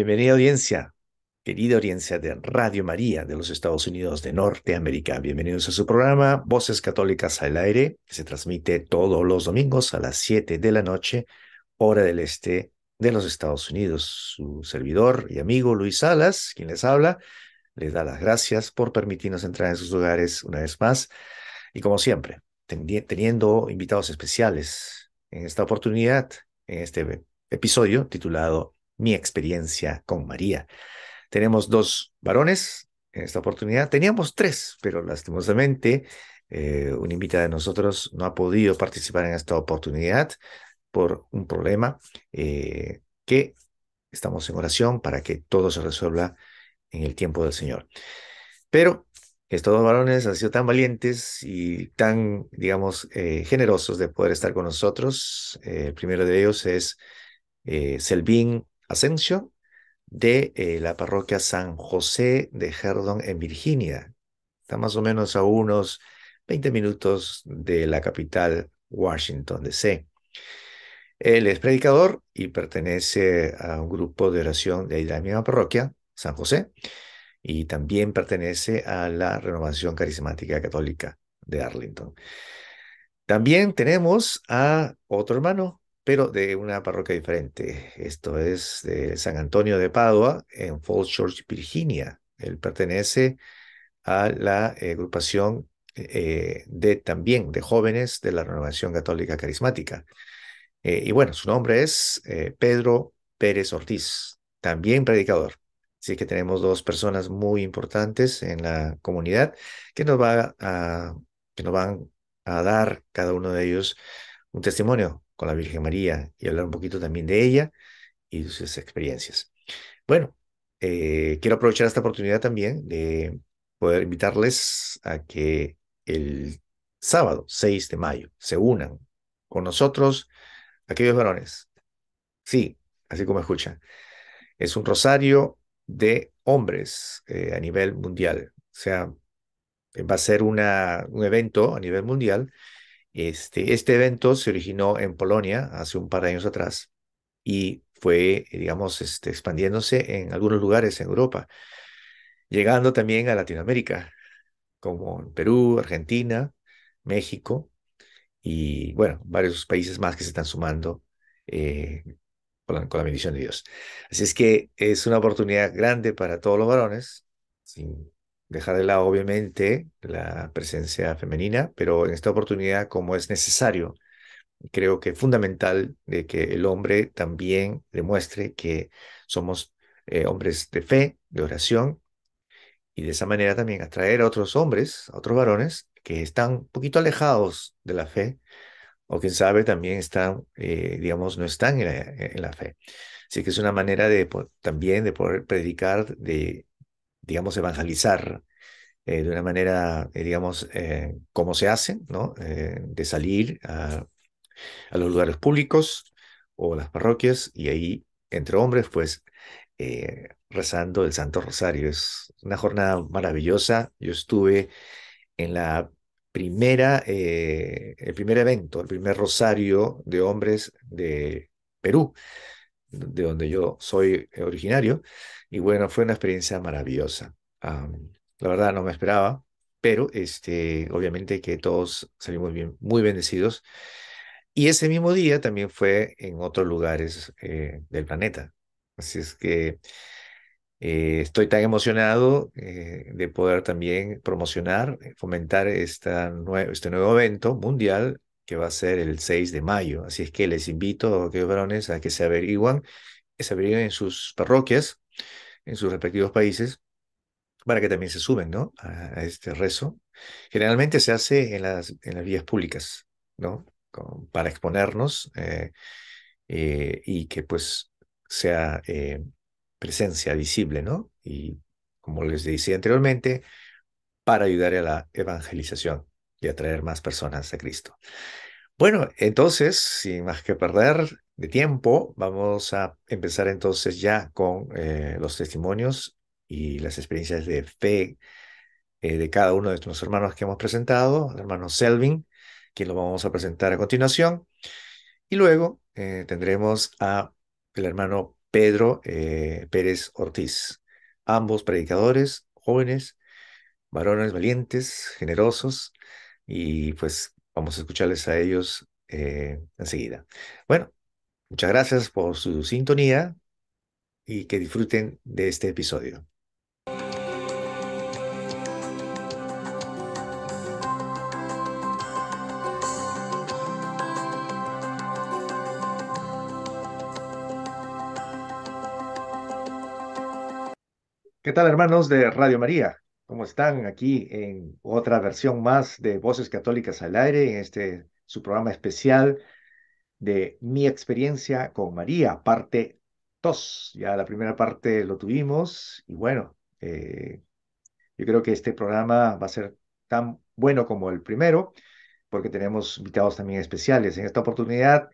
Bienvenida audiencia, querida audiencia de Radio María de los Estados Unidos de Norteamérica. Bienvenidos a su programa Voces Católicas al Aire, que se transmite todos los domingos a las 7 de la noche, hora del este de los Estados Unidos. Su servidor y amigo Luis Salas, quien les habla, les da las gracias por permitirnos entrar en sus lugares una vez más. Y como siempre, teniendo invitados especiales en esta oportunidad, en este episodio titulado Mi experiencia con María. Tenemos dos varones en esta oportunidad. Teníamos tres, pero lastimosamente eh, un invitado de nosotros no ha podido participar en esta oportunidad por un problema eh, que estamos en oración para que todo se resuelva en el tiempo del Señor. Pero estos dos varones han sido tan valientes y tan, digamos, eh, generosos de poder estar con nosotros. Eh, el primero de ellos es eh, Selvin Asensio, de la parroquia San José de Herdon en Virginia. Está más o menos a unos 20 minutos de la capital Washington, D.C. Él es predicador y pertenece a un grupo de oración de la misma parroquia, San José y también pertenece a la Renovación Carismática Católica de Arlington. También tenemos a otro hermano, pero de una parroquia diferente. Esto es de San Antonio de Padua, en Falls Church, Virginia. Él pertenece a la agrupación eh, de también de jóvenes de la Renovación Católica Carismática. Eh, y bueno, su nombre es eh, Pedro Pérez Ortiz, también predicador. Así que tenemos dos personas muy importantes en la comunidad que nos, va a, que nos van a dar cada uno de ellos un testimonio con la Virgen María y hablar un poquito también de ella y sus experiencias. Bueno, eh, quiero aprovechar esta oportunidad también de poder invitarles a que el sábado 6 de mayo se unan con nosotros aquellos varones. Sí, así como escuchan. Es un rosario de hombres eh, a nivel mundial. O sea, va a ser una, un evento a nivel mundial. Este, este evento se originó en Polonia hace un par de años atrás y fue, digamos, este, expandiéndose en algunos lugares en Europa, llegando también a Latinoamérica, como en Perú, Argentina, México y, bueno, varios países más que se están sumando eh, con la, bendición de Dios. Así es que es una oportunidad grande para todos los varones, dejar de lado obviamente la presencia femenina, pero en esta oportunidad como es necesario, creo que es fundamental de que el hombre también demuestre que somos eh, hombres de fe, de oración, y de esa manera también atraer a otros hombres, a otros varones que están un poquito alejados de la fe, o quién sabe también están, eh, digamos, no están en la, fe. Así que es una manera de también de poder predicar, de, digamos, evangelizar eh, de una manera, eh, digamos, como se hace, ¿no? de salir a, a, los lugares públicos o las parroquias y ahí, entre hombres, pues, rezando el Santo Rosario. Es una jornada maravillosa. Yo estuve en la primera, eh, el primer evento, el primer rosario de hombres de Perú, de donde yo soy originario. Y bueno, fue una experiencia maravillosa. la verdad no me esperaba, pero este, obviamente que todos salimos bien, muy bendecidos. Y ese mismo día también fue en otros lugares eh, del planeta. Así es que eh, estoy tan emocionado eh, de poder también promocionar, fomentar esta este nuevo evento mundial que va a ser el 6 de mayo. Así es que les invito a aquellos varones a que se averiguan, que se averigüen en sus parroquias, en sus respectivos países, para que también se suben ¿no? a, este rezo. Generalmente se hace en las, en las vías públicas, ¿no? para exponernos y que pues sea presencia visible, ¿no? Y como les decía anteriormente, para ayudar a la evangelización y atraer más personas a Cristo. Bueno, entonces, sin más que perder de tiempo, vamos a empezar entonces ya con eh, los testimonios y las experiencias de fe eh, de cada uno de nuestros hermanos que hemos presentado, el hermano Selvin, quien lo vamos a presentar a continuación, y luego eh, tendremos a el hermano Pedro Pérez Ortiz. Ambos predicadores, jóvenes, varones valientes, generosos, y pues vamos a escucharles a ellos enseguida. Bueno, muchas gracias por su sintonía y que disfruten de este episodio. ¿Qué tal, hermanos de Radio María? ¿Cómo están aquí en otra versión más de Voces Católicas al Aire, en este su programa especial de Mi experiencia con María, parte 2? Ya la primera parte lo tuvimos y bueno, eh, yo creo que este programa va a ser tan bueno como el primero, porque tenemos invitados también especiales. En esta oportunidad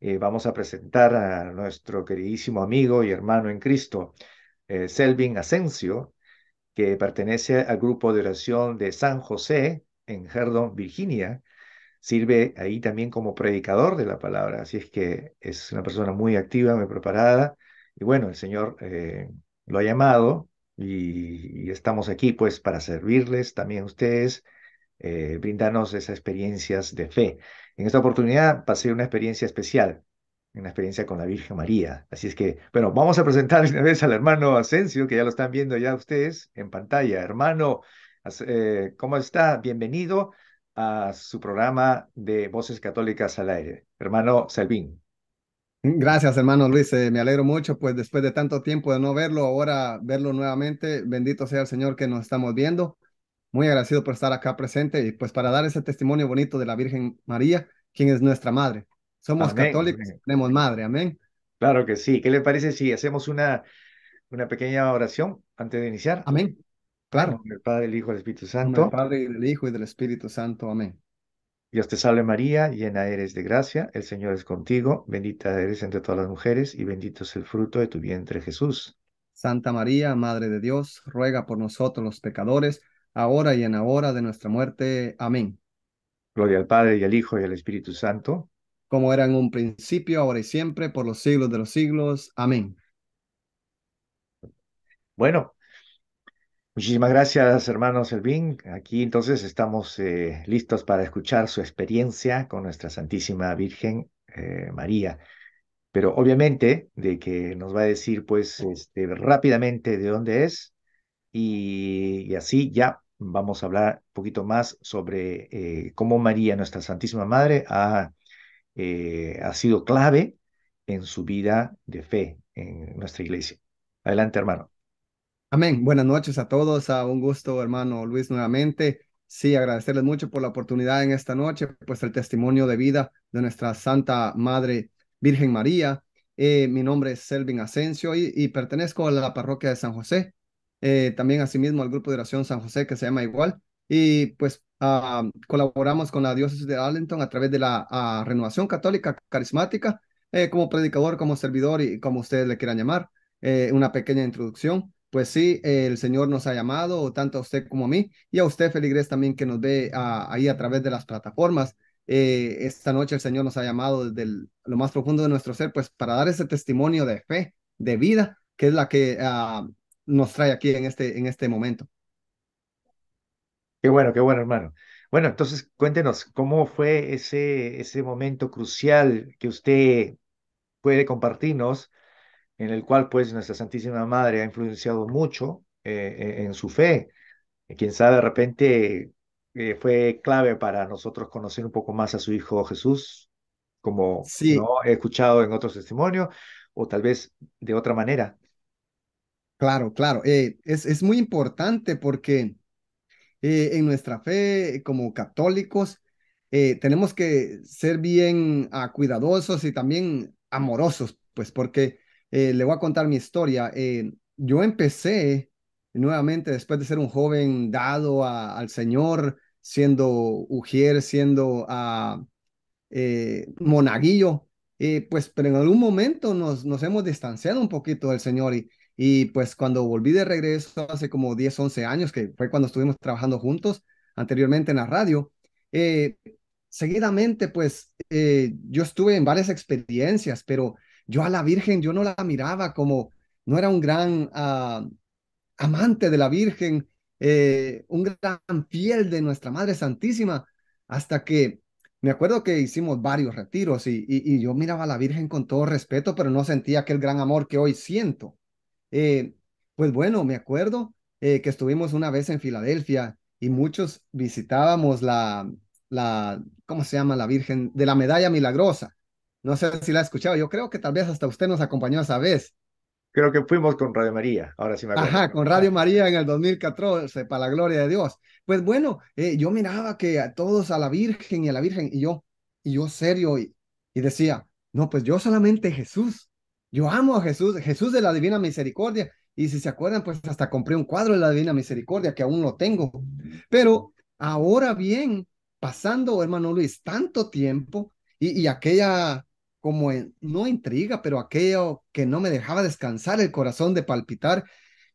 eh, vamos a presentar a nuestro queridísimo amigo y hermano en Cristo, eh, Selvin Asensio, que pertenece al grupo de oración de San José en Herdon, Virginia. Sirve ahí también como predicador de la palabra, así es que es una persona muy activa, muy preparada. Y bueno, el Señor eh, lo ha llamado y, estamos aquí pues para servirles también a ustedes, eh, brindarnos esas experiencias de fe. En esta oportunidad ser una experiencia especial una experiencia con la Virgen María. Así es que, bueno, vamos a presentar una vez al hermano Asensio, que ya lo están viendo ya ustedes en pantalla. Hermano, eh, ¿cómo está? Bienvenido a su programa de Voces Católicas al Aire. Hermano Salvín. Gracias, hermano Luis. Eh, me alegro mucho, pues después de tanto tiempo de no verlo, ahora verlo nuevamente. Bendito sea el Señor que nos estamos viendo. Muy agradecido por estar acá presente y pues para dar ese testimonio bonito de la Virgen María, quien es nuestra madre. Somos católicos, tenemos madre, amén. Claro que sí. ¿Qué le parece si hacemos una, una pequeña oración antes de iniciar? Amén. Claro. el Padre, el Hijo y el Espíritu Santo. el Padre, el Hijo y del Espíritu Santo. Amén. Dios te salve María, llena eres de gracia, el Señor es contigo, bendita eres entre todas las mujeres y bendito es el fruto de tu vientre Jesús. Santa María, Madre de Dios, ruega por nosotros los pecadores, ahora y en la hora de nuestra muerte. Amén. Gloria al Padre y al Hijo y al Espíritu Santo como era en un principio, ahora y siempre, por los siglos de los siglos. Amén. Bueno, muchísimas gracias, hermano Selvin. Aquí entonces estamos eh, listos para escuchar su experiencia con nuestra Santísima Virgen eh, María. Pero obviamente de que nos va a decir pues este, rápidamente de dónde es y, así ya vamos a hablar un poquito más sobre eh, cómo María, nuestra Santísima Madre, ha ha sido clave en su vida de fe en nuestra iglesia. Adelante, hermano. Amén. Buenas noches a todos. A un gusto, hermano Luis, nuevamente. Sí, agradecerles mucho por la oportunidad en esta noche, pues el testimonio de vida de nuestra Santa Madre Virgen María. Eh, mi nombre es Selvin Asensio y, pertenezco a la parroquia de San José. Eh, también asimismo al grupo de oración San José que se llama igual. Y pues Ah, colaboramos con la diócesis de Arlington a través de la ah, Renovación Católica Carismática, eh, como predicador, como servidor y como ustedes le quieran llamar. Eh, una pequeña introducción. Pues sí, el Señor nos ha llamado, tanto a usted como a mí, y a usted, Feligres, también que nos ve ah, ahí a través de las plataformas. Eh, esta noche el Señor nos ha llamado desde lo más profundo de nuestro ser, pues para dar ese testimonio de fe, de vida, que es la que nos trae aquí en este, en este momento. Qué bueno, qué bueno, hermano. Bueno, entonces cuéntenos, ¿cómo fue ese, ese momento crucial que usted puede compartirnos, en el cual pues nuestra Santísima Madre ha influenciado mucho eh, en su fe? Quién sabe, de repente eh, fue clave para nosotros conocer un poco más a su Hijo Jesús, como sí. ¿no? he escuchado en otros testimonios, o tal vez de otra manera. Claro, claro. Eh, es, es muy importante porque eh, en nuestra fe como católicos, eh, tenemos que ser bien ah, cuidadosos y también amorosos, pues porque eh, le voy a contar mi historia. yo empecé nuevamente después de ser un joven dado al Señor, siendo ujier, siendo uh, monaguillo, pues pero en algún momento nos, hemos distanciado un poquito del Señor y, y pues cuando volví de regreso hace como 10, 11 años, que fue cuando estuvimos trabajando juntos anteriormente en la radio, eh, seguidamente pues eh, yo estuve en varias experiencias, pero yo a la Virgen, yo no la miraba como, no era un gran uh, amante de la Virgen, eh, un gran fiel de nuestra Madre Santísima, hasta que me acuerdo que hicimos varios retiros y, yo miraba a la Virgen con todo respeto, pero no sentía aquel gran amor que hoy siento. Eh, pues bueno, me acuerdo eh, que estuvimos una vez en Filadelfia y muchos visitábamos la, la, ¿cómo se llama? La Virgen de la Medalla Milagrosa. No sé si la ha escuchado, yo creo que tal vez hasta usted nos acompañó esa vez. Creo que fuimos con Radio María, ahora sí me acuerdo. Ajá, con Radio María en el 2014, para la gloria de Dios. Pues bueno, eh, yo miraba que a todos, a la Virgen y a la Virgen, y yo, y yo serio, y, y decía, no, pues yo solamente Jesús. Yo amo a Jesús, Jesús de la Divina Misericordia. Y si se acuerdan, pues hasta compré un cuadro de la Divina Misericordia, que aún lo tengo. Pero ahora bien, pasando, hermano Luis, tanto tiempo y, y aquella como no intriga, pero aquello que no me dejaba descansar el corazón de palpitar.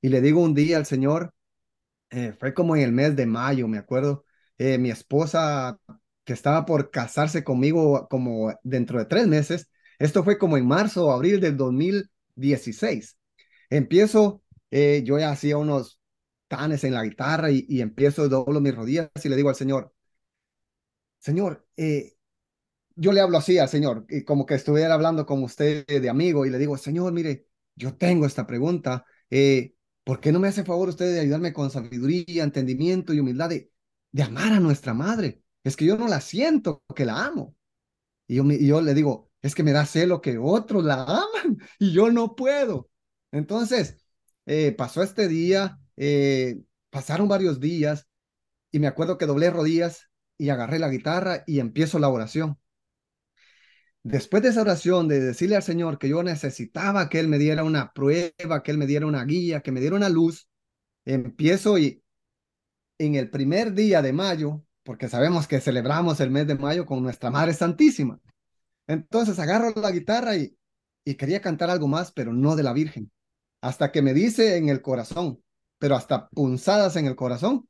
Y le digo un día al Señor, eh, fue como en el mes de mayo, me acuerdo, eh, mi esposa que estaba por casarse conmigo como dentro de tres meses, esto fue como en marzo o abril del 2016. Empiezo, eh, yo ya hacía unos tanes en la guitarra y, y empiezo, doblo mis rodillas y le digo al Señor, Señor, eh, yo le hablo así al Señor, y como que estuviera hablando con usted de amigo y le digo, Señor, mire, yo tengo esta pregunta, eh, ¿por qué no me hace favor usted de ayudarme con sabiduría, entendimiento y humildad de, de amar a nuestra madre? Es que yo no la siento, que la amo. Y yo, yo le digo, es que me da celo que otros la aman y yo no puedo. Entonces, eh, pasó este día, eh, pasaron varios días y me acuerdo que doblé rodillas y agarré la guitarra y empiezo la oración. Después de esa oración, de decirle al Señor que yo necesitaba que Él me diera una prueba, que Él me diera una guía, que me diera una luz, empiezo y en el primer día de mayo, porque sabemos que celebramos el mes de mayo con nuestra Madre Santísima. Entonces agarro la guitarra y, y quería cantar algo más, pero no de la Virgen. Hasta que me dice en el corazón, pero hasta punzadas en el corazón,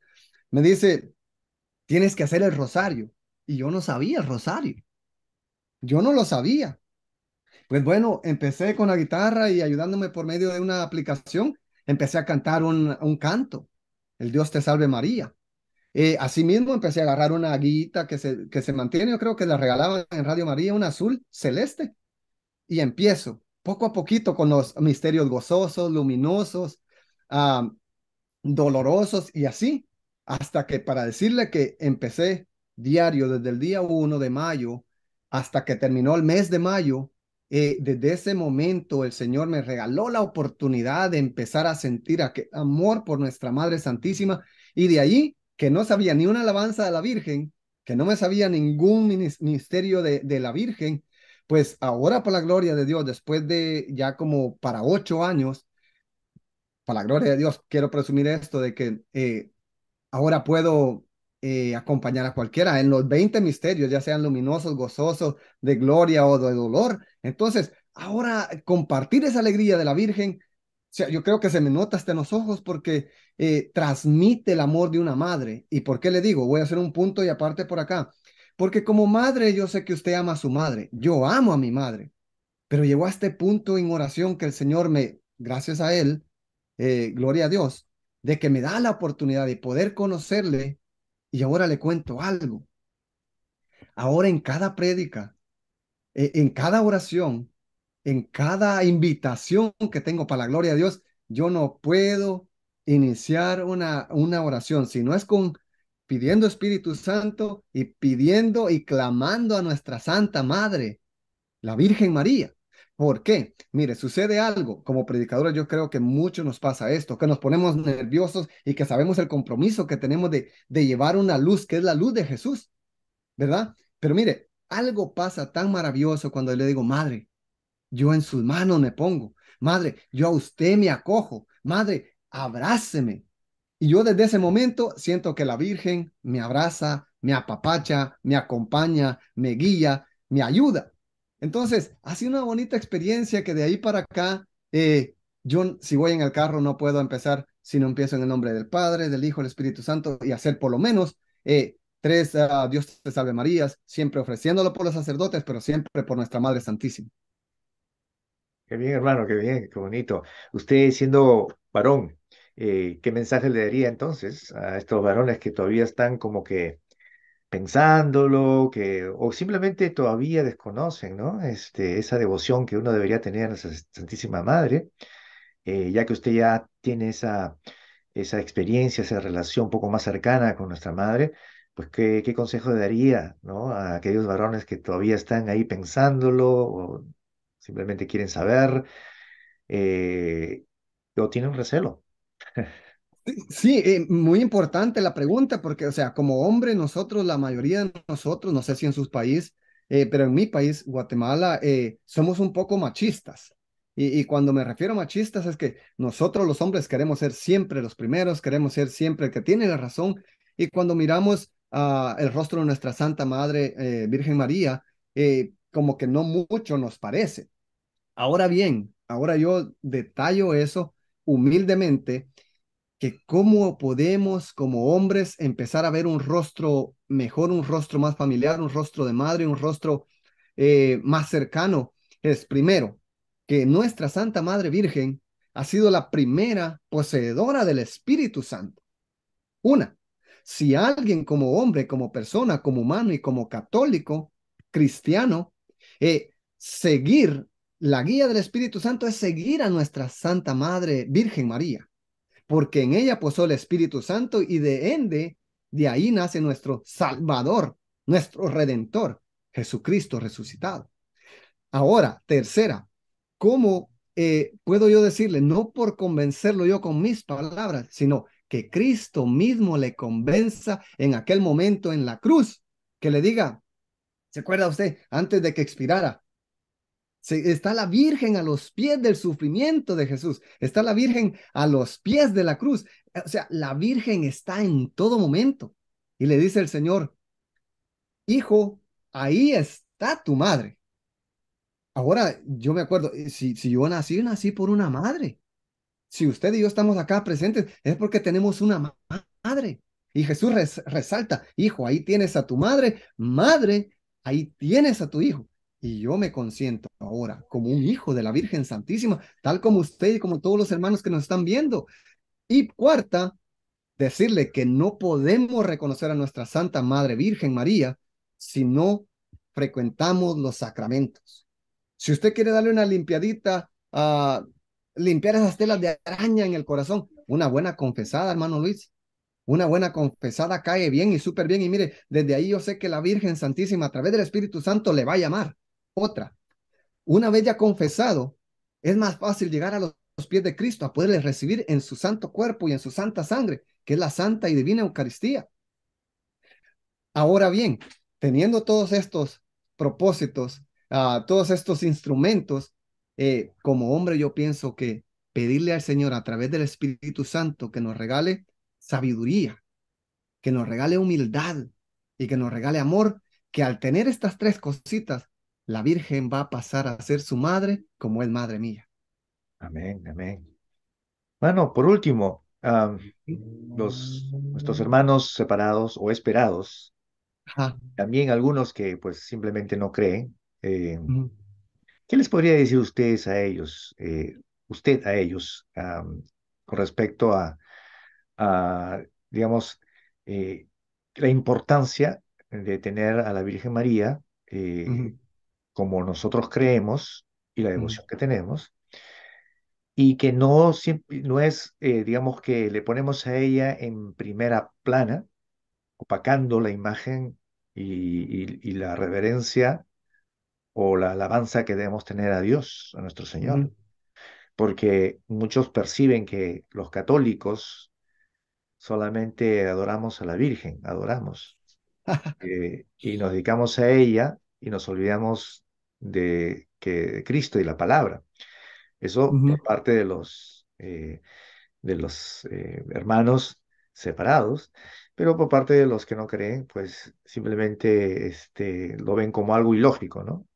me dice, tienes que hacer el rosario. Y yo no sabía el rosario. Yo no lo sabía. Pues bueno, empecé con la guitarra y ayudándome por medio de una aplicación, empecé a cantar un, un canto, El Dios te salve María. Eh, asimismo, empecé a agarrar una guita que se, que se mantiene, yo creo que la regalaban en Radio María, un azul celeste. Y empiezo poco a poquito con los misterios gozosos, luminosos, dolorosos y así, hasta que para decirle que empecé diario desde el día 1 de mayo hasta que terminó el mes de mayo, eh, desde ese momento el Señor me regaló la oportunidad de empezar a sentir amor por nuestra Madre Santísima y de ahí que no sabía ni una alabanza de la Virgen, que no me sabía ningún ministerio de, de la Virgen, pues ahora por la gloria de Dios, después de ya como para ocho años, para la gloria de Dios, quiero presumir esto de que eh, ahora puedo eh, acompañar a cualquiera en los 20 misterios, ya sean luminosos, gozosos, de gloria o de dolor. Entonces, ahora compartir esa alegría de la Virgen, yo creo que se me nota hasta en los ojos porque eh, transmite el amor de una madre. ¿Y por qué le digo? Voy a hacer un punto y aparte por acá. Porque como madre yo sé que usted ama a su madre. Yo amo a mi madre. Pero llegó a este punto en oración que el Señor me, gracias a Él, eh, gloria a Dios, de que me da la oportunidad de poder conocerle y ahora le cuento algo. Ahora en cada prédica, e, en cada oración, en cada invitación que tengo para la gloria de Dios, yo no puedo iniciar una, una oración si no es con pidiendo Espíritu Santo y pidiendo y clamando a nuestra Santa Madre, la Virgen María. ¿Por qué? Mire, sucede algo. Como predicadores yo creo que mucho nos pasa esto, que nos ponemos nerviosos y que sabemos el compromiso que tenemos de, de llevar una luz, que es la luz de Jesús, ¿verdad? Pero mire, algo pasa tan maravilloso cuando le digo, Madre, yo en sus manos me pongo. Madre, yo a usted me acojo. Madre, abráceme. Y yo desde ese momento siento que la Virgen me abraza, me apapacha, me acompaña, me guía, me ayuda. Entonces, ha sido una bonita experiencia que de ahí para acá, eh, yo si voy en el carro no puedo empezar si no empiezo en el nombre del Padre, del Hijo, del Espíritu Santo y hacer por lo menos eh, tres uh, Dios te salve Marías, siempre ofreciéndolo por los sacerdotes, pero siempre por nuestra Madre Santísima. Qué bien, hermano, qué bien, qué bonito. Usted siendo varón, eh, ¿qué mensaje le daría entonces a estos varones que todavía están como que pensándolo, que, o simplemente todavía desconocen, ¿no? Este, esa devoción que uno debería tener a nuestra Santísima Madre, eh, ya que usted ya tiene esa, esa experiencia, esa relación un poco más cercana con nuestra Madre, pues ¿qué, qué consejo daría, ¿no? A aquellos varones que todavía están ahí pensándolo o simplemente quieren saber eh, o tienen recelo. Sí, eh, muy importante la pregunta, porque, o sea, como hombre, nosotros, la mayoría de nosotros, no sé si en sus países, eh, pero en mi país, Guatemala, eh, somos un poco machistas. Y, y, cuando me refiero a machistas es que nosotros los hombres queremos ser siempre los primeros, queremos ser siempre el que tiene la razón. Y cuando miramos uh, el rostro de nuestra Santa Madre Virgen María, como que no mucho nos parece. Ahora bien, ahora yo detallo eso humildemente que cómo podemos como hombres empezar a ver un rostro mejor, un rostro más familiar, un rostro de madre, un rostro eh, más cercano, es primero que nuestra Santa Madre Virgen ha sido la primera poseedora del Espíritu Santo. Una, si alguien como hombre, como persona, como humano y como católico, cristiano, eh, seguir la guía del Espíritu Santo es seguir a nuestra Santa Madre Virgen María porque en ella posó el Espíritu Santo y de ende, de ahí nace nuestro Salvador, nuestro Redentor, Jesucristo resucitado. Ahora, tercera, ¿cómo eh, puedo yo decirle? No por convencerlo yo con mis palabras, sino que Cristo mismo le convenza en aquel momento en la cruz, que le diga, ¿se acuerda usted? Antes de que expirara, está la Virgen a los pies del sufrimiento de Jesús. Está la Virgen a los pies de la cruz. O sea, la Virgen está en todo momento. Y le dice el Señor, hijo, ahí está tu madre. Ahora, yo me acuerdo, eh, si, si yo nací, nací por una madre. Si usted y yo estamos acá presentes, es porque tenemos una madre. Y Jesús resalta, hijo, ahí tienes a tu madre, madre, ahí tienes a tu hijo y yo me consiento ahora como un hijo de la Virgen Santísima, tal como usted y como todos los hermanos que nos están viendo. Y cuarta, decirle que no podemos reconocer a nuestra Santa Madre Virgen María si no frecuentamos los sacramentos. Si usted quiere darle una limpiadita, a limpiar esas telas de araña en el corazón, una buena confesada, hermano Luis, una buena confesada cae bien y súper bien. Y mire, desde ahí yo sé que la Virgen Santísima a través del Espíritu Santo le va a llamar. Otra, una vez ya confesado, es más fácil llegar a los pies de Cristo, a poderle recibir en su santo cuerpo y en su santa sangre, que es la santa y divina Eucaristía. Ahora bien, teniendo todos estos propósitos, uh, todos estos instrumentos, eh, como hombre yo pienso que pedirle al Señor a través del Espíritu Santo que nos regale sabiduría, que nos regale humildad y que nos regale amor, que al tener estas tres cositas la Virgen va a pasar a ser su madre como es madre mía. Amén, amén. Bueno, por último, los, nuestros hermanos separados o esperados, también algunos que pues simplemente no creen, eh, ¿qué les podría decir ustedes a ellos, eh, usted a ellos, con respecto a, a digamos, eh, la importancia de tener a la Virgen María como nosotros creemos y la Mm. devoción que tenemos, y que no, no es, eh, digamos, que le ponemos a ella en primera plana, opacando la imagen y, y- y la reverencia o la alabanza que debemos tener a Dios, a nuestro Señor. Porque muchos perciben que los católicos solamente adoramos a la Virgen, adoramos, eh, y nos dedicamos a ella y nos olvidamos de que de Cristo y la palabra. Eso por parte de los, eh, de los eh, hermanos separados, pero por parte de los que no creen, pues simplemente este, lo ven como algo ilógico, ¿no?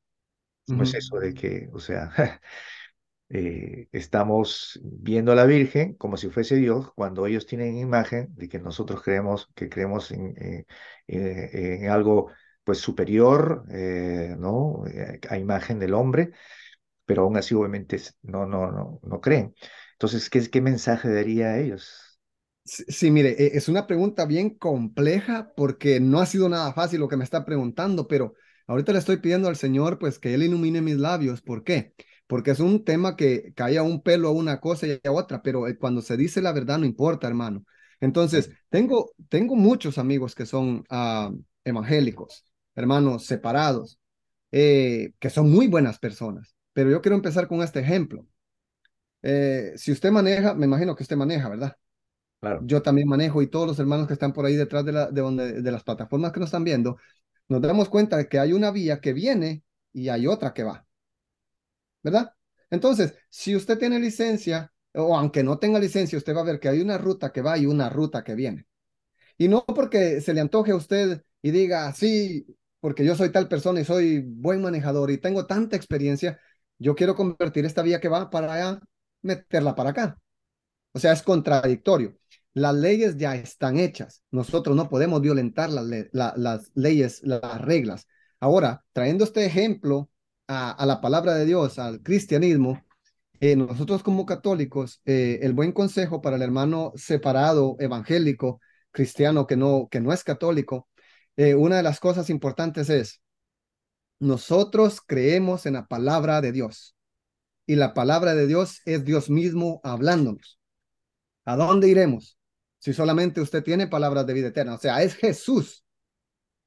Como es eso de que, o sea, eh, estamos viendo a la Virgen como si fuese Dios, cuando ellos tienen imagen de que nosotros creemos que creemos en, en algo pues superior, eh, ¿no? Eh, a imagen del hombre pero aún así obviamente no, no, no, no creen. Entonces, ¿qué, qué mensaje daría a ellos? Sí, mire, e, es una pregunta bien compleja porque no ha sido nada fácil lo que me está preguntando, pero ahorita le estoy pidiendo al Señor pues que Él ilumine mis labios. ¿Por qué? Porque es un tema que cae a un pelo a una cosa y a otra, pero eh, cuando se dice la verdad no importa, hermano. Entonces, tengo, tengo muchos amigos que son ah, evangélicos, hermanos separados, eh, que son muy buenas personas, pero yo quiero empezar con este ejemplo. Eh, si usted maneja, me imagino que usted maneja, ¿verdad? Yo también manejo y todos los hermanos que están por ahí detrás de, la, de, donde, de las plataformas que nos están viendo, nos damos cuenta de que hay una vía que viene y hay otra que va. ¿Verdad? Entonces, si usted tiene licencia, o aunque no tenga licencia, usted va a ver que hay una ruta que va y una ruta que viene. Y no porque se le antoje a usted y diga, sí, porque yo soy tal persona y soy buen manejador y tengo tanta experiencia, yo quiero convertir esta vía que va para allá, meterla para acá. O sea, es contradictorio. Las leyes ya están hechas. Nosotros no podemos violentar las leyes, las reglas. Ahora, trayendo este ejemplo a, la palabra de Dios, al cristianismo, eh, nosotros como católicos, eh, el buen consejo para el hermano separado, evangélico, cristiano que no, que no es católico, eh, una de las cosas importantes es, nosotros creemos en la palabra de Dios y la palabra de Dios es Dios mismo hablándonos. ¿A dónde iremos? Si solamente usted tiene palabras de vida eterna. O sea, es Jesús.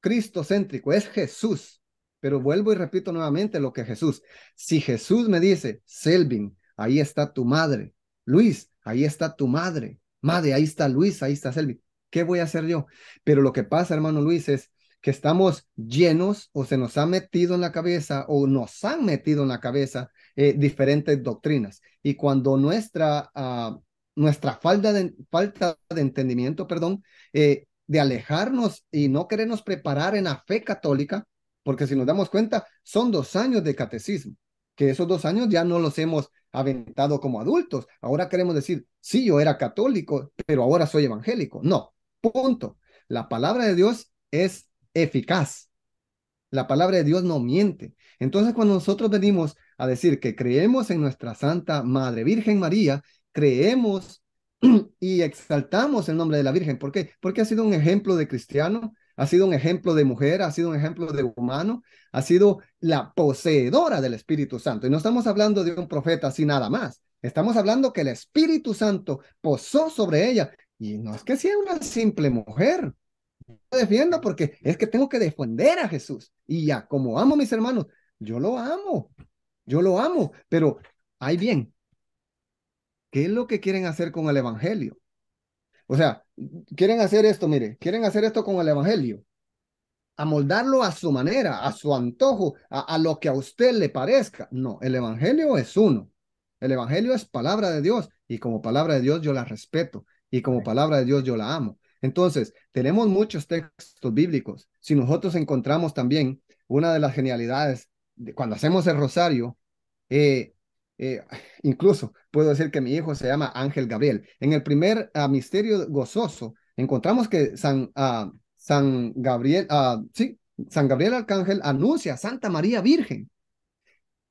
Cristo céntrico, es Jesús. Pero vuelvo y repito nuevamente lo que Jesús. Si Jesús me dice, Selvin, ahí está tu madre. Luis, ahí está tu madre. Madre, ahí está Luis, ahí está Selvin. ¿Qué voy a hacer yo? Pero lo que pasa, hermano Luis, es que estamos llenos o se nos ha metido en la cabeza o nos han metido en la cabeza eh, diferentes doctrinas. Y cuando nuestra uh, nuestra falta de, falta de entendimiento, perdón, eh, de alejarnos y no querernos preparar en la fe católica, porque si nos damos cuenta, son dos años de catecismo, que esos dos años ya no los hemos aventado como adultos. Ahora queremos decir, sí, yo era católico, pero ahora soy evangélico. No, punto. La palabra de Dios es eficaz. La palabra de Dios no miente. Entonces, cuando nosotros venimos a decir que creemos en nuestra Santa Madre Virgen María creemos y exaltamos el nombre de la Virgen. ¿Por qué? Porque ha sido un ejemplo de cristiano, ha sido un ejemplo de mujer, ha sido un ejemplo de humano, ha sido la poseedora del Espíritu Santo. Y no estamos hablando de un profeta así nada más. Estamos hablando que el Espíritu Santo posó sobre ella. Y no es que sea una simple mujer. Yo defiendo porque es que tengo que defender a Jesús. Y ya, como amo a mis hermanos, yo lo amo. Yo lo amo. Pero hay bien, ¿Qué es lo que quieren hacer con el Evangelio? O sea, quieren hacer esto, mire, quieren hacer esto con el Evangelio, amoldarlo a su manera, a su antojo, a, lo que a usted le parezca. No, el Evangelio es uno. El Evangelio es palabra de Dios y como palabra de Dios yo la respeto y como palabra de Dios yo la amo. Entonces, tenemos muchos textos bíblicos. Si nosotros encontramos también una de las genialidades de cuando hacemos el rosario, eh, eh, incluso puedo decir que mi hijo se llama Ángel Gabriel. En el primer ah, misterio gozoso encontramos que San, uh, San Gabriel, uh, sí, San Gabriel Arcángel anuncia a Santa María Virgen.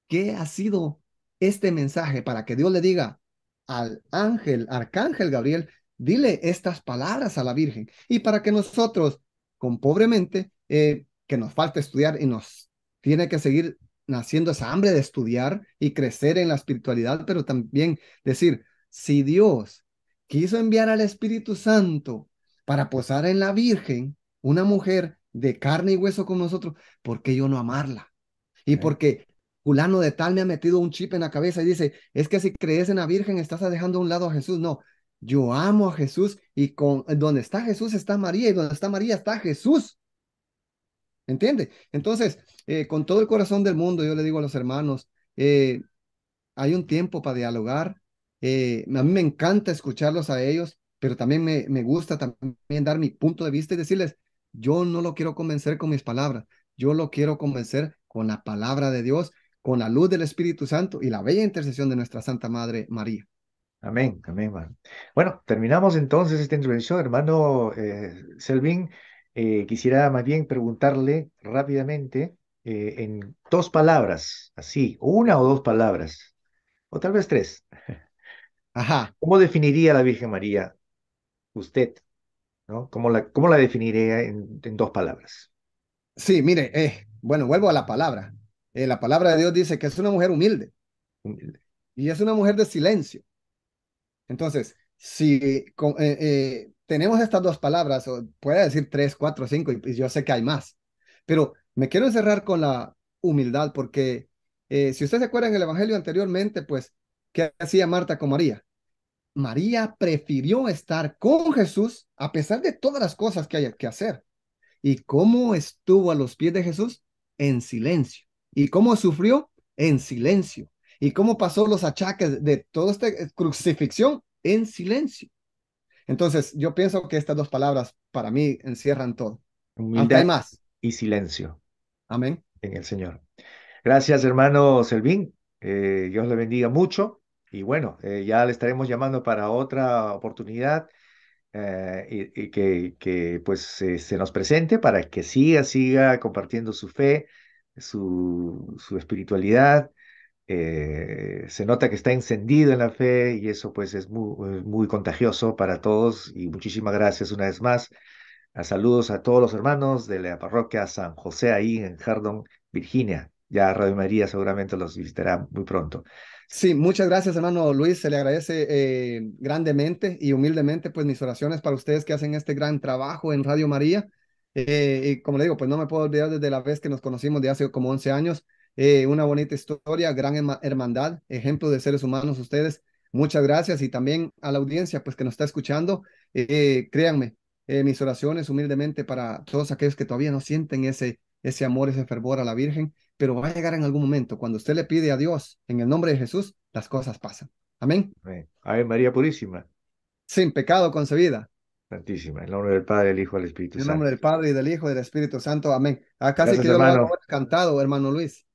¿Qué ha sido este mensaje para que Dios le diga al ángel, Arcángel Gabriel, dile estas palabras a la Virgen? Y para que nosotros, con pobremente, eh, que nos falta estudiar y nos tiene que seguir naciendo esa hambre de estudiar y crecer en la espiritualidad, pero también decir, si Dios quiso enviar al Espíritu Santo para posar en la Virgen, una mujer de carne y hueso con nosotros, ¿por qué yo no amarla? Y porque fulano de tal me ha metido un chip en la cabeza y dice, es que si crees en la Virgen estás dejando a un lado a Jesús. No, yo amo a Jesús y con donde está Jesús está María y donde está María está Jesús. ¿Entiende? Entonces, eh, con todo el corazón del mundo, yo le digo a los hermanos, eh, hay un tiempo para dialogar. Eh, a mí me encanta escucharlos a ellos, pero también me, me gusta también dar mi punto de vista y decirles, yo no lo quiero convencer con mis palabras, yo lo quiero convencer con la palabra de Dios, con la luz del Espíritu Santo y la bella intercesión de nuestra Santa Madre María. Amén, amén. Bueno, terminamos entonces esta intervención, hermano Selvin. Eh, quisiera más bien preguntarle rápidamente, eh, en dos palabras, así, una o dos palabras, o tal vez tres. Ajá. ¿Cómo definiría a la Virgen María usted? ¿no? ¿Cómo la, cómo la definiría en, en dos palabras? Sí, mire, eh, bueno, vuelvo a la palabra. Eh, la palabra de Dios dice que es una mujer humilde Humilde. y es una mujer de silencio. Entonces, si eh, eh, tenemos estas dos palabras, o puede decir tres, cuatro, cinco, y, yo sé que hay más, pero me quiero encerrar con la humildad porque eh, si usted se acuerda en el Evangelio anteriormente, pues, ¿qué hacía Marta con María? María prefirió estar con Jesús a pesar de todas las cosas que hay que hacer. ¿Y cómo estuvo a los pies de Jesús? En silencio. ¿Y cómo sufrió? En silencio. ¿Y cómo pasó los achaques de toda esta crucifixión? En silencio. Entonces, yo pienso que estas dos palabras para mí encierran todo. Humildad más. y silencio Amén. en el Señor. Gracias, hermano Selvín. Eh, Dios le bendiga mucho. Y bueno, eh, ya le estaremos llamando para otra oportunidad eh, y, y que, que pues se nos presente para que siga, siga compartiendo su fe, su, su espiritualidad. Eh, se nota que está encendido en la fe y eso pues es muy, contagioso para todos. Y muchísimas gracias una vez más. A saludos a todos los hermanos de la parroquia San José ahí en Hardon, Virginia. Ya Radio María seguramente los visitará muy pronto. Sí, muchas gracias, hermano Luis. Se le agradece eh, grandemente y humildemente, pues mis oraciones para ustedes que hacen este gran trabajo en Radio María. Eh, y como le digo, pues no me puedo olvidar desde la vez que nos conocimos de hace como 11 años. Eh, una bonita historia, gran herma- hermandad, ejemplo de seres humanos ustedes. Muchas gracias y también a la audiencia, pues que nos está escuchando. Eh, créanme, eh, mis oraciones humildemente para todos aquellos que todavía no sienten ese, ese amor, ese fervor a la Virgen pero va a llegar en algún momento. Cuando usted le pide a Dios en el nombre de Jesús, las cosas pasan. Amén. Amén. Ave María Purísima, Sin pecado concebida. Santísima, en nombre del Padre, del Hijo del Espíritu En Santo. nombre del Padre y del Hijo y del Espíritu Santo. Amén. Ah, casi Gracias, que yo lo hago cantado, hermano Luis.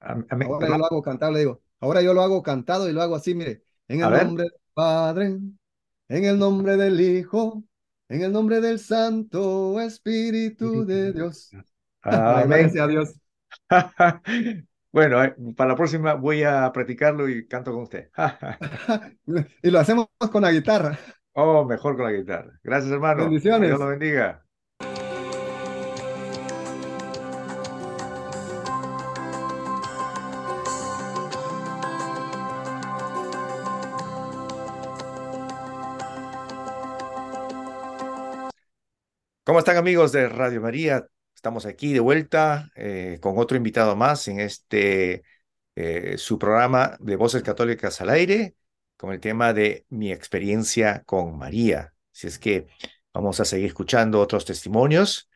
Ahora yo lo hago cantado, le digo. Ahora yo lo hago cantado y lo hago así, mire. En el ver. nombre del Padre, en el nombre del Hijo, en el nombre del Santo Espíritu de Dios. Amén. Gracias a Dios. Bueno, eh, para la próxima voy a practicarlo y canto con usted. y lo hacemos con la guitarra. Oh, mejor con la guitarra. Gracias, hermano. Bendiciones. Dios lo bendiga. ¿Cómo están amigos de Radio María? Estamos aquí de vuelta eh, con otro invitado más en este eh, su programa de Voces Católicas al Aire con el tema de mi experiencia con María. Así es que vamos a seguir escuchando otros testimonios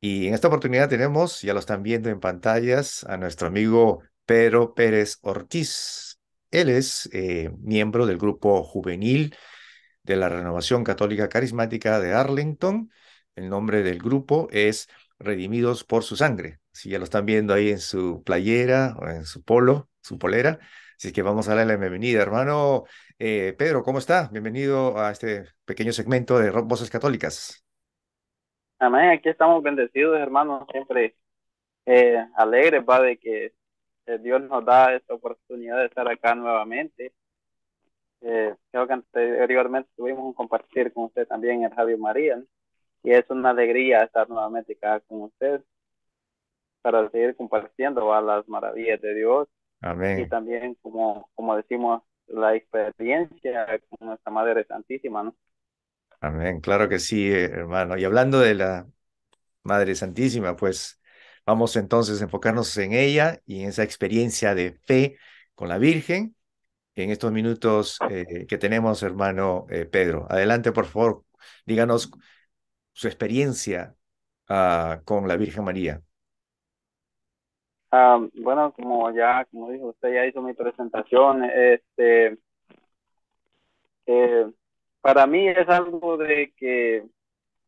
y en esta oportunidad tenemos, ya lo están viendo en pantallas, a nuestro amigo Pedro Pérez Ortiz. Él es eh, miembro del grupo juvenil de la Renovación Católica Carismática de Arlington. El nombre del grupo es Redimidos por su Sangre. Si ya lo están viendo ahí en su playera o en su polo, su polera. Así que vamos a darle la bienvenida, hermano eh, Pedro, ¿cómo está? Bienvenido a este pequeño segmento de Rock Voces Católicas. Amén, aquí estamos bendecidos, hermanos, siempre eh, alegres, va, de que eh, Dios nos da esta oportunidad de estar acá nuevamente. Eh, creo que anteriormente tuvimos un compartir con usted también en Radio María. Y es una alegría estar nuevamente acá con usted para seguir compartiendo ¿va? las maravillas de Dios y Amén. también, como, como decimos, la experiencia con nuestra Madre Santísima, ¿no? Amén. Claro que sí, eh, hermano. Y hablando de la Madre Santísima, pues vamos entonces a enfocarnos en ella y en esa experiencia de fe con la Virgen en estos minutos eh, que tenemos, hermano eh, Pedro. Adelante, por favor, díganos su experiencia ah, con la Virgen María. Ah, bueno, como ya, como dijo usted, ya hizo mi presentación, este, eh, para mí es algo de que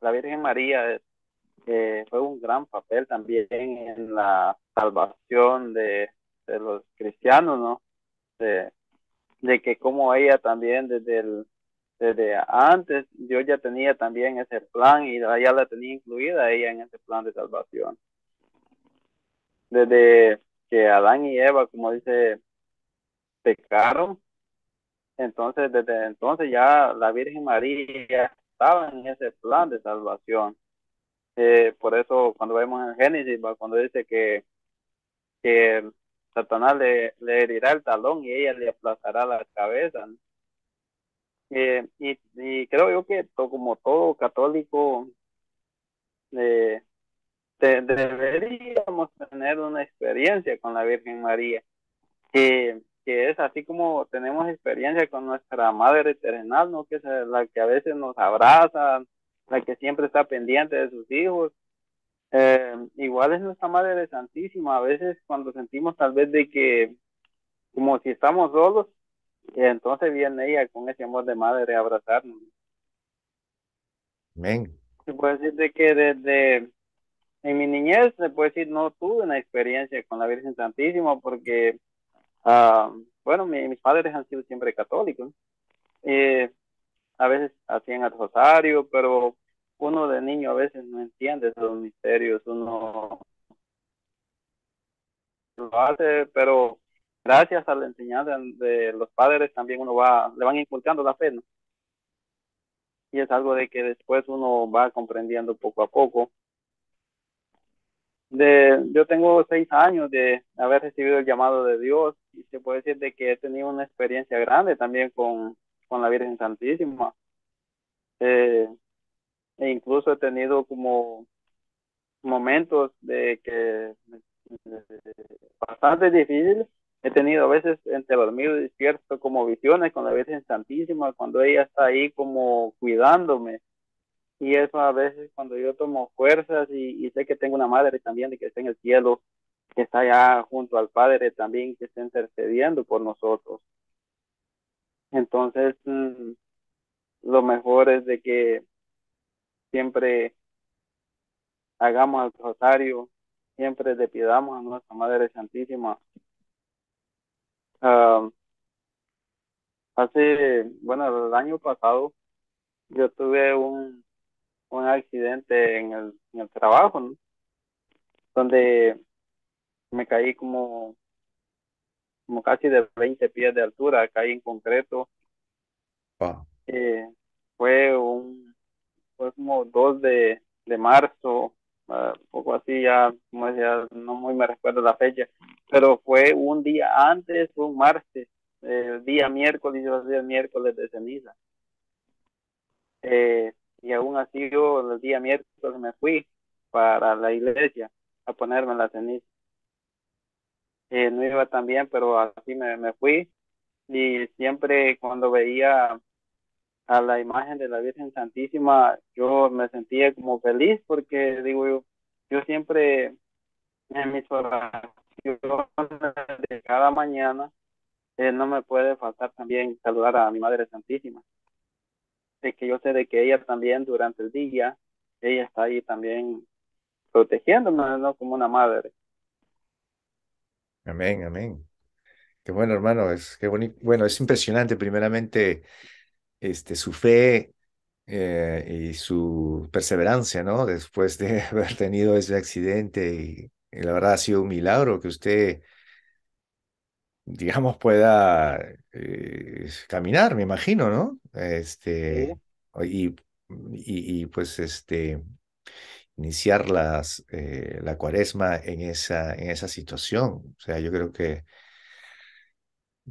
la Virgen María eh, fue un gran papel también en la salvación de, de los cristianos, ¿no? De, de que como ella también desde el, desde antes, Dios ya tenía también ese plan y ya la tenía incluida ella en ese plan de salvación desde que Adán y Eva, como dice, pecaron, entonces desde entonces ya la Virgen María estaba en ese plan de salvación. Eh, por eso cuando vemos en Génesis, cuando dice que, que Satanás le, le herirá el talón y ella le aplastará la cabeza. Eh, y, y, creo yo que como todo católico eh, deberíamos tener una experiencia con la Virgen María, que, que es así como tenemos experiencia con nuestra Madre Terrenal, ¿no? que es la que a veces nos abraza, la que siempre está pendiente de sus hijos. Eh, igual es nuestra Madre Santísima, a veces cuando sentimos tal vez de que como si estamos solos, y entonces viene ella con ese amor de madre a abrazarnos. Amén. Se puede decir de que desde en mi niñez, se puede decir, no tuve una experiencia con la Virgen Santísima porque, uh, bueno, mis padres han sido siempre católicos. Eh, a veces hacían el rosario, pero uno de niño a veces no entiende esos misterios, uno lo hace, pero gracias a la enseñanza de los padres también uno va, le van inculcando la fe. Y es algo de que después uno va comprendiendo poco a poco. De, yo tengo seis años de haber recibido el llamado de Dios y se puede decir de que he tenido una experiencia grande también con, con la Virgen Santísima. Eh, e incluso he tenido como momentos de que bastante difíciles he tenido a veces entre dormido y despierto como visiones con la Virgen Santísima cuando ella está ahí como cuidándome. Y eso a veces cuando yo tomo fuerzas y, sé que tengo una madre también de que está en el cielo que está allá junto al Padre también que está intercediendo por nosotros. Entonces mm, lo mejor es de que siempre hagamos el rosario siempre le pidamos a nuestra Madre Santísima Uh, hace, bueno, el año pasado yo tuve un, un accidente en el, en el trabajo, donde me caí como, como casi de 20 pies de altura, caí en concreto. Eh, fue un, fue como 2 de, de marzo uh, poco así ya, como decía, no muy me recuerdo la fecha, pero fue un día antes, un martes, el día miércoles, yo el miércoles de ceniza. Eh, y aún así yo el día miércoles me fui para la iglesia a ponerme la ceniza. Eh, no iba tan bien, pero así me, me fui. Y siempre cuando veía a la imagen de la Virgen Santísima, yo me sentía como feliz porque digo yo, yo siempre en mis oraciones de cada mañana eh, no me puede faltar también saludar a mi Madre Santísima. De que yo sé de que ella también durante el día, ella está ahí también protegiéndome, ¿no? Como una madre. Amén, amén. Qué bueno, hermano, es qué bonito. Bueno, es impresionante primeramente este, su fe eh, y su perseverancia, ¿no? Después de haber tenido ese accidente y, la verdad ha sido un milagro que usted, digamos, pueda eh, caminar, me imagino, ¿no? Este, y, y, pues, este, iniciar las, eh, la cuaresma en esa, en esa situación. O sea, yo creo que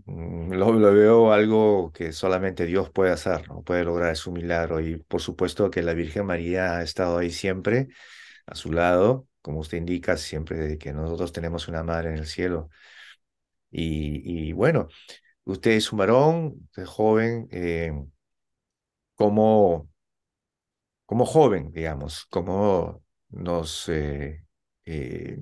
Mm, lo, veo algo que solamente Dios puede hacer, ¿no? Puede lograr su milagro. Y por supuesto que la Virgen María ha estado ahí siempre, a su lado, como usted indica, siempre que nosotros tenemos una madre en el cielo. Y, y bueno, usted es un varón, es joven, eh, como, como joven, digamos, como nos eh, eh,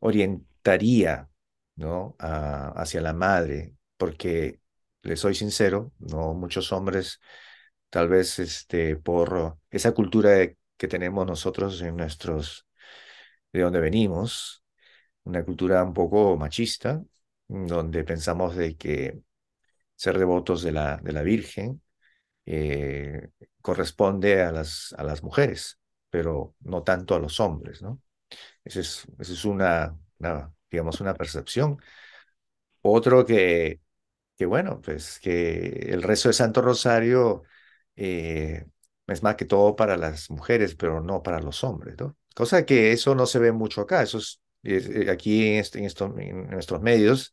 orientaría ¿no? hacia la madre porque le soy sincero, no muchos hombres, tal vez este, por esa cultura que tenemos nosotros en nuestros, de donde venimos, una cultura un poco machista, donde pensamos de que ser devotos de la, de la Virgen eh, corresponde a las, a las mujeres, pero no tanto a los hombres, ¿no? Esa es, es una, una digamos, una percepción. Otro que, que bueno, pues que el rezo de Santo Rosario eh, es más que todo para las mujeres, pero no para los hombres, ¿no? Cosa que eso no se ve mucho acá, eso es, eh, aquí en, este, en, en nuestros medios,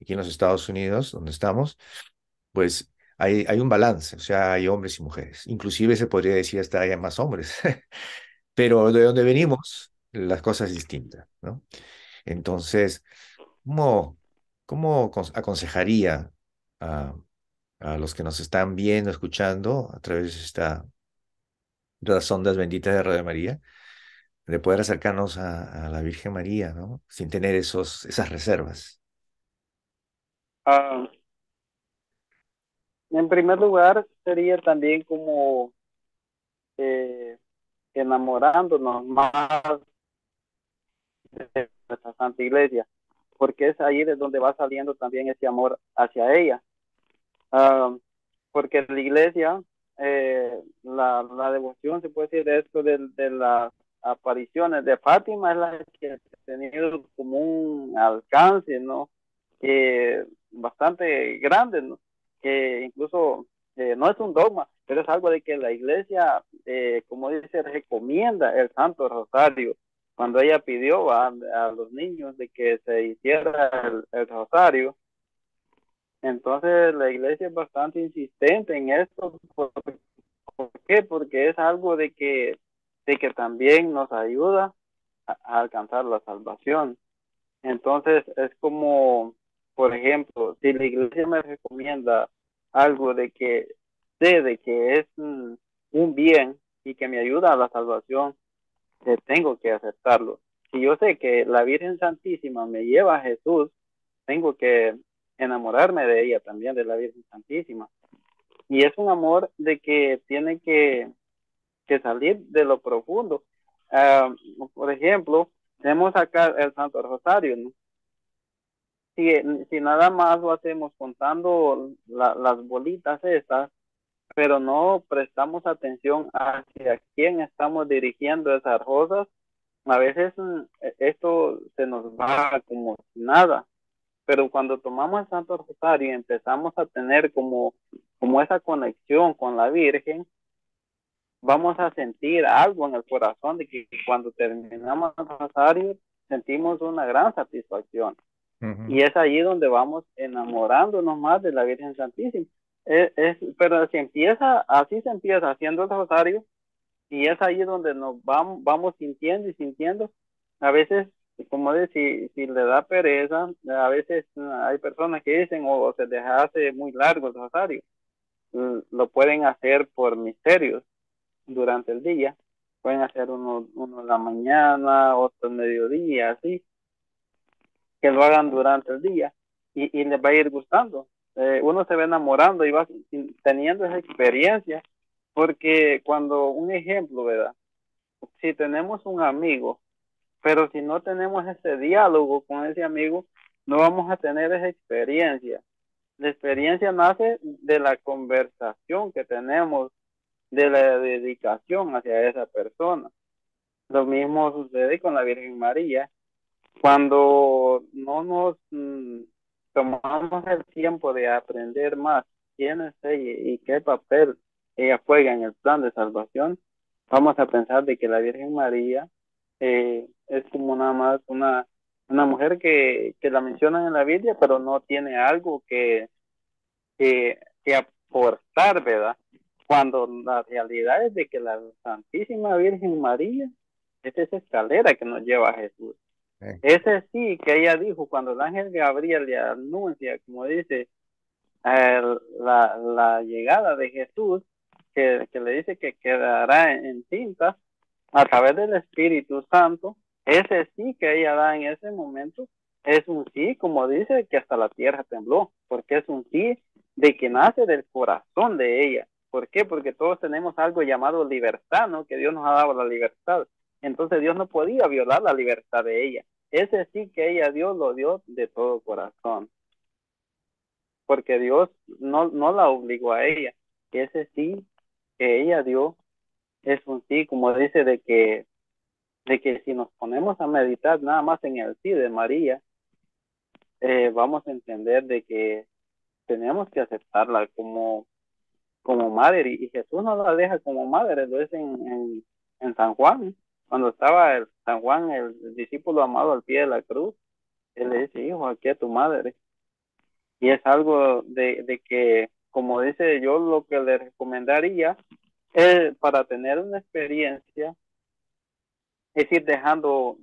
aquí en los Estados Unidos, donde estamos, pues hay, hay un balance, o sea, hay hombres y mujeres. Inclusive se podría decir hasta hay más hombres. Pero de donde venimos, las cosas distintas, ¿no? Entonces, ¿cómo, cómo aconsejaría a, los que nos están viendo, escuchando a través de, esta, de ondas benditas de Radio María, de poder acercarnos a, a la Virgen María, ¿no? Sin tener esos, esas reservas. Ah, en primer lugar, sería también como eh, enamorándonos más de nuestra Santa Iglesia, porque es ahí de donde va saliendo también ese amor hacia ella. Uh, porque la iglesia, eh, la, la, devoción, se puede decir, de esto de, de, las apariciones de Fátima es la que ha tenido como un alcance, ¿no? Que bastante grande, ¿no? que incluso eh, no es un dogma, pero es algo de que la iglesia, eh, como dice, recomienda el Santo Rosario. Cuando ella pidió a, a los niños de que se hiciera el, Rosario, entonces la iglesia es bastante insistente en esto. ¿Por, ¿Por, qué? Porque es algo de que, de que también nos ayuda a, a alcanzar la salvación. Entonces es como, por ejemplo, si la iglesia me recomienda algo de que sé de que es un bien y que me ayuda a la salvación, tengo que aceptarlo. Si yo sé que la Virgen Santísima me lleva a Jesús, tengo que enamorarme de ella también, de la Virgen Santísima. Y es un amor de que tiene que, que salir de lo profundo. Uh, por ejemplo, tenemos acá el Santo Rosario, ¿no? Si, si nada más lo hacemos contando la, las bolitas estas, pero no prestamos atención hacia quién estamos dirigiendo esas rosas, a veces esto se nos va como nada. Pero cuando tomamos el Santo Rosario y empezamos a tener como, como esa conexión con la Virgen, vamos a sentir algo en el corazón de que cuando terminamos el Rosario sentimos una gran satisfacción. Uh -huh. Y es allí donde vamos enamorándonos más de la Virgen Santísima. Es, es, pero si empieza, así se empieza haciendo el rosario y es ahí donde nos vamos, vamos sintiendo y sintiendo. A veces, como decir, si, si le da pereza, a veces hay personas que dicen o, o se les hace muy largo el rosario. Lo pueden hacer por misterios durante el día. Pueden hacer uno, uno en la mañana, otro en mediodía, así. Que lo hagan durante el día y, y les va a ir gustando eh, uno se va enamorando y va teniendo esa experiencia, porque cuando, un ejemplo, ¿verdad? Si tenemos un amigo, pero si no tenemos ese diálogo con ese amigo, no vamos a tener esa experiencia. La experiencia nace de la conversación que tenemos, de la dedicación hacia esa persona. Lo mismo sucede con la Virgen María. Cuando no nos mm, tomamos el tiempo de aprender más quién es ella y qué papel ella juega en el plan de salvación, vamos a pensar de que la Virgen María eh, es como nada más una, una mujer que, que la mencionan en la Biblia, pero no tiene algo que, que, que aportar, ¿verdad? Cuando la realidad es de que la Santísima Virgen María es esa escalera que nos lleva a Jesús. Ese sí que ella dijo cuando el ángel Gabriel le anuncia, como dice, la, la llegada de Jesús, que, que, le dice que quedará en cinta a través del Espíritu Santo, ese sí que ella da en ese momento es un sí, como dice, que hasta la tierra tembló, porque es un sí de que nace del corazón de ella. ¿Por qué? Porque todos tenemos algo llamado libertad, ¿no? Que Dios nos ha dado la libertad. Entonces Dios no podía violar la libertad de ella. Ese sí que ella dio, lo dio de todo corazón. Porque Dios no, no la obligó a ella. Ese sí que ella dio es un sí, como dice, de que de que si nos ponemos a meditar nada más en el sí de María, eh, vamos a entender de que tenemos que aceptarla como, como madre y, Jesús no la deja como madre, lo es en, en, San Juan, cuando estaba el, San Juan, el, discípulo amado al pie de la cruz, él le dice, hijo, aquí a tu madre. Y es algo de, de que, como dice yo, lo que le recomendaría es para tener una experiencia, es ir dejando,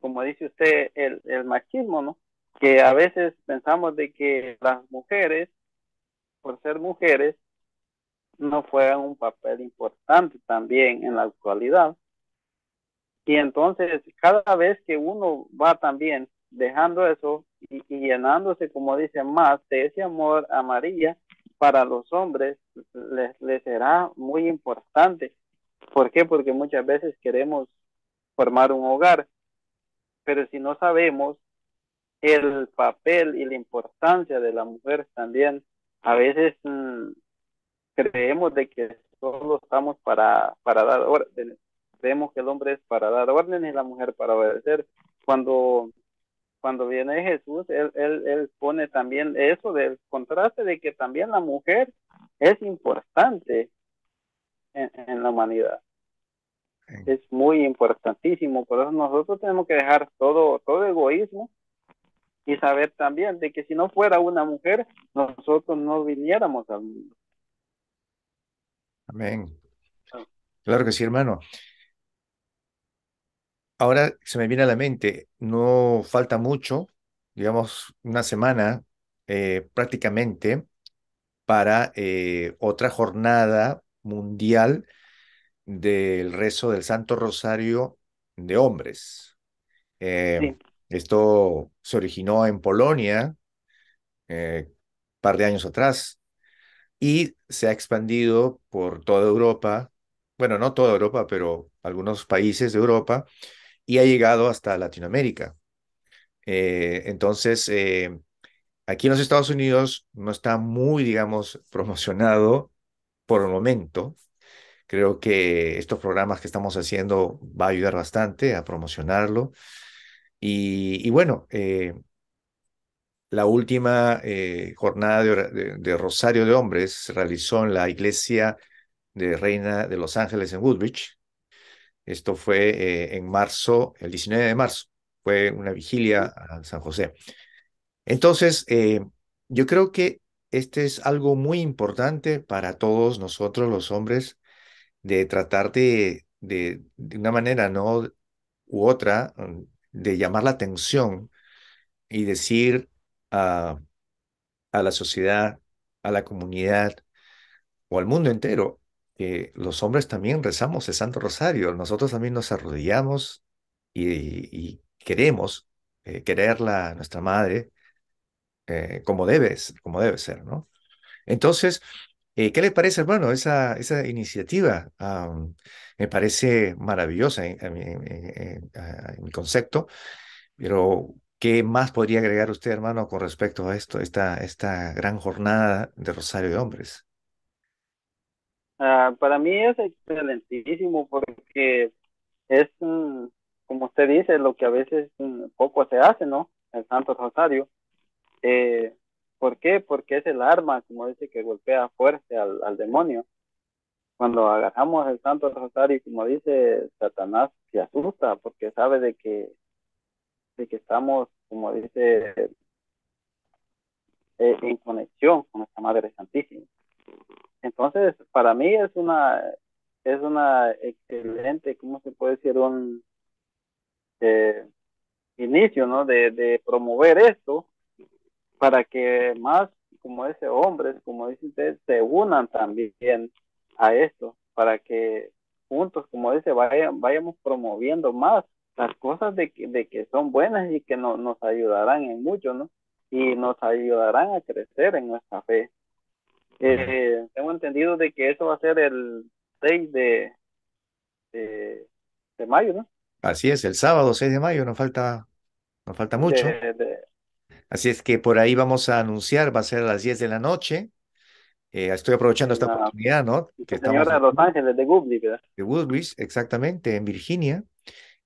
como dice usted, el, el machismo, ¿no? que a veces pensamos de que las mujeres, por ser mujeres, no juegan un papel importante también en la actualidad. Y entonces cada vez que uno va también dejando eso y, llenándose, como dice, más de ese amor a María, para los hombres les, será muy importante. ¿Por qué? Porque muchas veces queremos formar un hogar, pero si no sabemos el papel y la importancia de la mujer también. A veces mm, creemos de que solo estamos para, para dar órdenes. Creemos que el hombre es para dar órdenes y la mujer para obedecer. Cuando, cuando viene Jesús, él, él, él pone también eso del contraste de que también la mujer es importante en, en la humanidad es muy importantísimo. Por eso nosotros tenemos que dejar todo, todo egoísmo y saber también de que si no fuera una mujer, nosotros no viniéramos al mundo. Amén. Claro que sí, hermano. Ahora se me viene a la mente, no falta mucho, digamos una semana eh, prácticamente, para eh, otra jornada mundial del rezo del Santo Rosario de hombres. Eh, esto se originó en Polonia eh, un par de años atrás y se ha expandido por toda Europa, bueno, no toda Europa, pero algunos países de Europa y ha llegado hasta Latinoamérica. Eh, entonces, eh, aquí en los Estados Unidos no está muy, digamos, promocionado por el momento. Creo que estos programas que estamos haciendo va a ayudar bastante a promocionarlo. Y, bueno, eh, la última jornada de, Rosario de Hombres se realizó en la iglesia de Reina de Los Ángeles en Woodbridge. Esto fue eh, en marzo, el 19 de marzo. Fue una vigilia a San José. Entonces, yo creo que este es algo muy importante para todos nosotros los hombres de tratar de, de, de una manera no u otra, de llamar la atención y decir a, a la sociedad, a la comunidad o al mundo entero los hombres también rezamos el Santo Rosario, nosotros también nos arrodillamos y, queremos eh, quererla nuestra madre eh, como debes, como debe ser, ¿no? Entonces, eh, ¿qué le parece, hermano, esa, esa iniciativa? me parece maravillosa en, mi concepto, pero ¿qué más podría agregar usted, hermano, con respecto a esto, esta, esta gran jornada de Rosario de Hombres? Ah, para mí es excelentísimo porque es, como usted dice, lo que a veces poco se hace, ¿no? El Santo Rosario. Eh, ¿Por qué? Porque es el arma, como dice, que golpea fuerte al, al demonio cuando agarramos el Santo Rosario, como dice Satanás, se asusta porque sabe de que, de que estamos, como dice, eh, en conexión con nuestra Madre Santísima. Entonces, para mí es una, es una excelente, ¿cómo se puede decir? Un eh, inicio, ¿no? De, de promover esto para que más, como ese hombres, como dice usted, se unan también a esto para que juntos, como dice, vayan, vayamos promoviendo más las cosas de que, de que son buenas y que no, nos ayudarán en mucho, ¿no? Y nos ayudarán a crecer en nuestra fe. Eh, tengo entendido de que eso va a ser el 6 de, de, mayo, ¿no? Así es, el sábado 6 de mayo, nos falta, nos falta mucho. Así es que por ahí vamos a anunciar, va a ser a las 10 de la noche. Eh, estoy aprovechando esta oportunidad, ¿no? Que señora de Los Ángeles, de Woodbridge, ¿verdad? De Woodbridge, exactamente, en Virginia.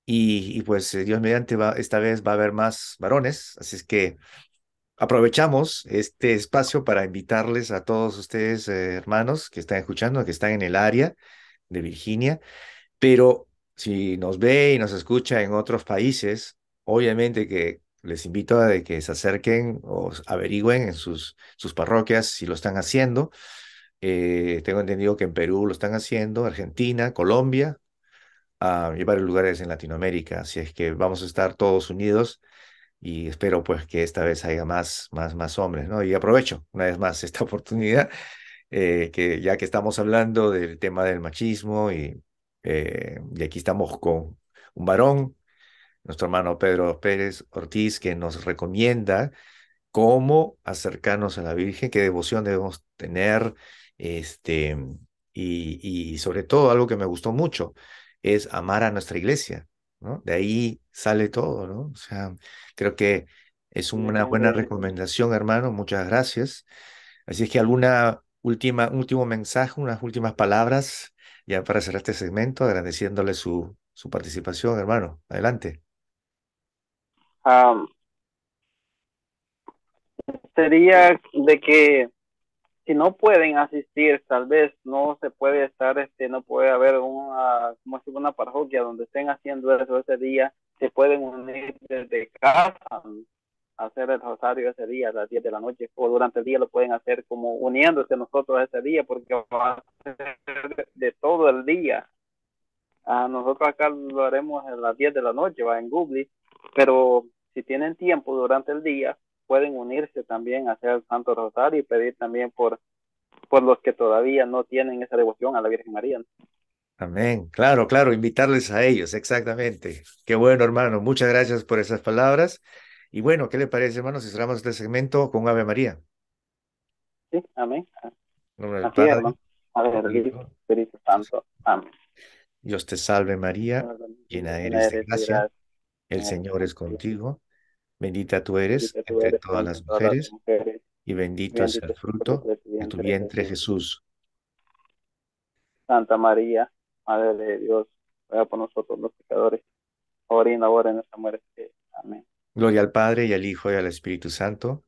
y, pues Dios mediante va, esta vez va a haber más varones, así es que aprovechamos este espacio para invitarles a todos ustedes, hermanos, que están escuchando, que están en el área de Virginia, pero si nos ve y nos escucha en otros países, obviamente que les invito a que se acerquen o averigüen en sus, sus parroquias si lo están haciendo. Eh, tengo entendido que en Perú lo están haciendo, Argentina, Colombia y varios lugares en Latinoamérica. Así es que vamos a estar todos unidos y espero pues que esta vez haya más, más, más hombres, ¿no? Y aprovecho una vez más esta oportunidad, eh, que ya que estamos hablando del tema del machismo y, eh, y aquí estamos con un varón, nuestro hermano Pedro Pérez Ortiz, que nos recomienda cómo acercarnos a la Virgen, qué devoción debemos tener, este, y, y sobre todo algo que me gustó mucho es amar a nuestra iglesia, ¿no? De ahí sale todo, ¿no? O sea, creo que es una buena recomendación, hermano, muchas gracias. Así es que alguna última, último mensaje, unas últimas palabras ya para cerrar este segmento, agradeciéndole su, su participación, hermano. Adelante sería de que si no pueden asistir, tal vez no se puede estar, este, no puede haber una, como una parroquia donde estén haciendo eso ese día, se pueden unir desde casa hacer el rosario ese día a las 10 de la noche o durante el día lo pueden hacer como uniéndose nosotros ese día porque va a ser de todo el día. a nosotros acá lo haremos a las 10 de la noche, va en Google, pero si tienen tiempo durante el día, pueden unirse también a hacer el Santo Rosario y pedir también por, por los que todavía no tienen esa devoción a la Virgen María. Amén. Claro, claro, invitarles a ellos, exactamente. Qué bueno, hermano. Muchas gracias por esas palabras. Y bueno, ¿qué le parece, hermano, si cerramos este segmento con Ave María? Sí, amén. Así, hermano. Espíritu Santo. Amén. Dios te salve María, llena eres de gracia. El Señor es contigo. Bendita tú eres entre todas las mujeres y bendito es el fruto de tu vientre Jesús. Santa María, Madre de Dios, ruega por nosotros los pecadores, ahora y en la hora de nuestra muerte. Amén. Gloria al Padre y al Hijo y al Espíritu Santo.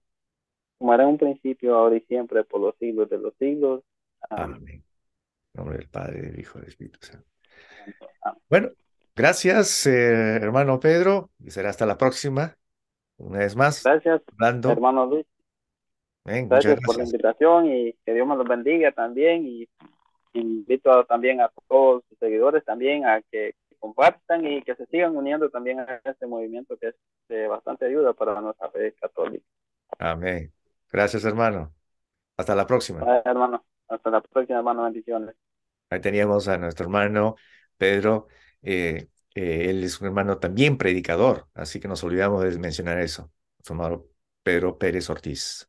Como era un principio, ahora y siempre, por los siglos de los siglos. Amén. En nombre del Padre, del Hijo y del Espíritu Santo. Bueno, Gracias, eh, hermano Pedro, y será hasta la próxima. Una vez más. Gracias, hermano Luis. gracias, por la invitación y que Dios me los bendiga también. Y invito también a todos sus seguidores también a que compartan y que se sigan uniendo también a este movimiento que es de bastante ayuda para nuestra fe católica. Amén. Gracias, hermano. Hasta la próxima. hermano. Hasta la próxima, hermano. Bendiciones. Ahí teníamos a nuestro hermano Pedro. Eh, eh, él es un hermano también predicador, así que nos olvidamos de mencionar eso, su hermano Pedro Pérez Ortiz.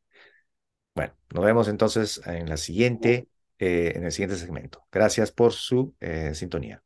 Bueno, nos vemos entonces en la siguiente, eh, en el siguiente segmento. Gracias por su sintonía.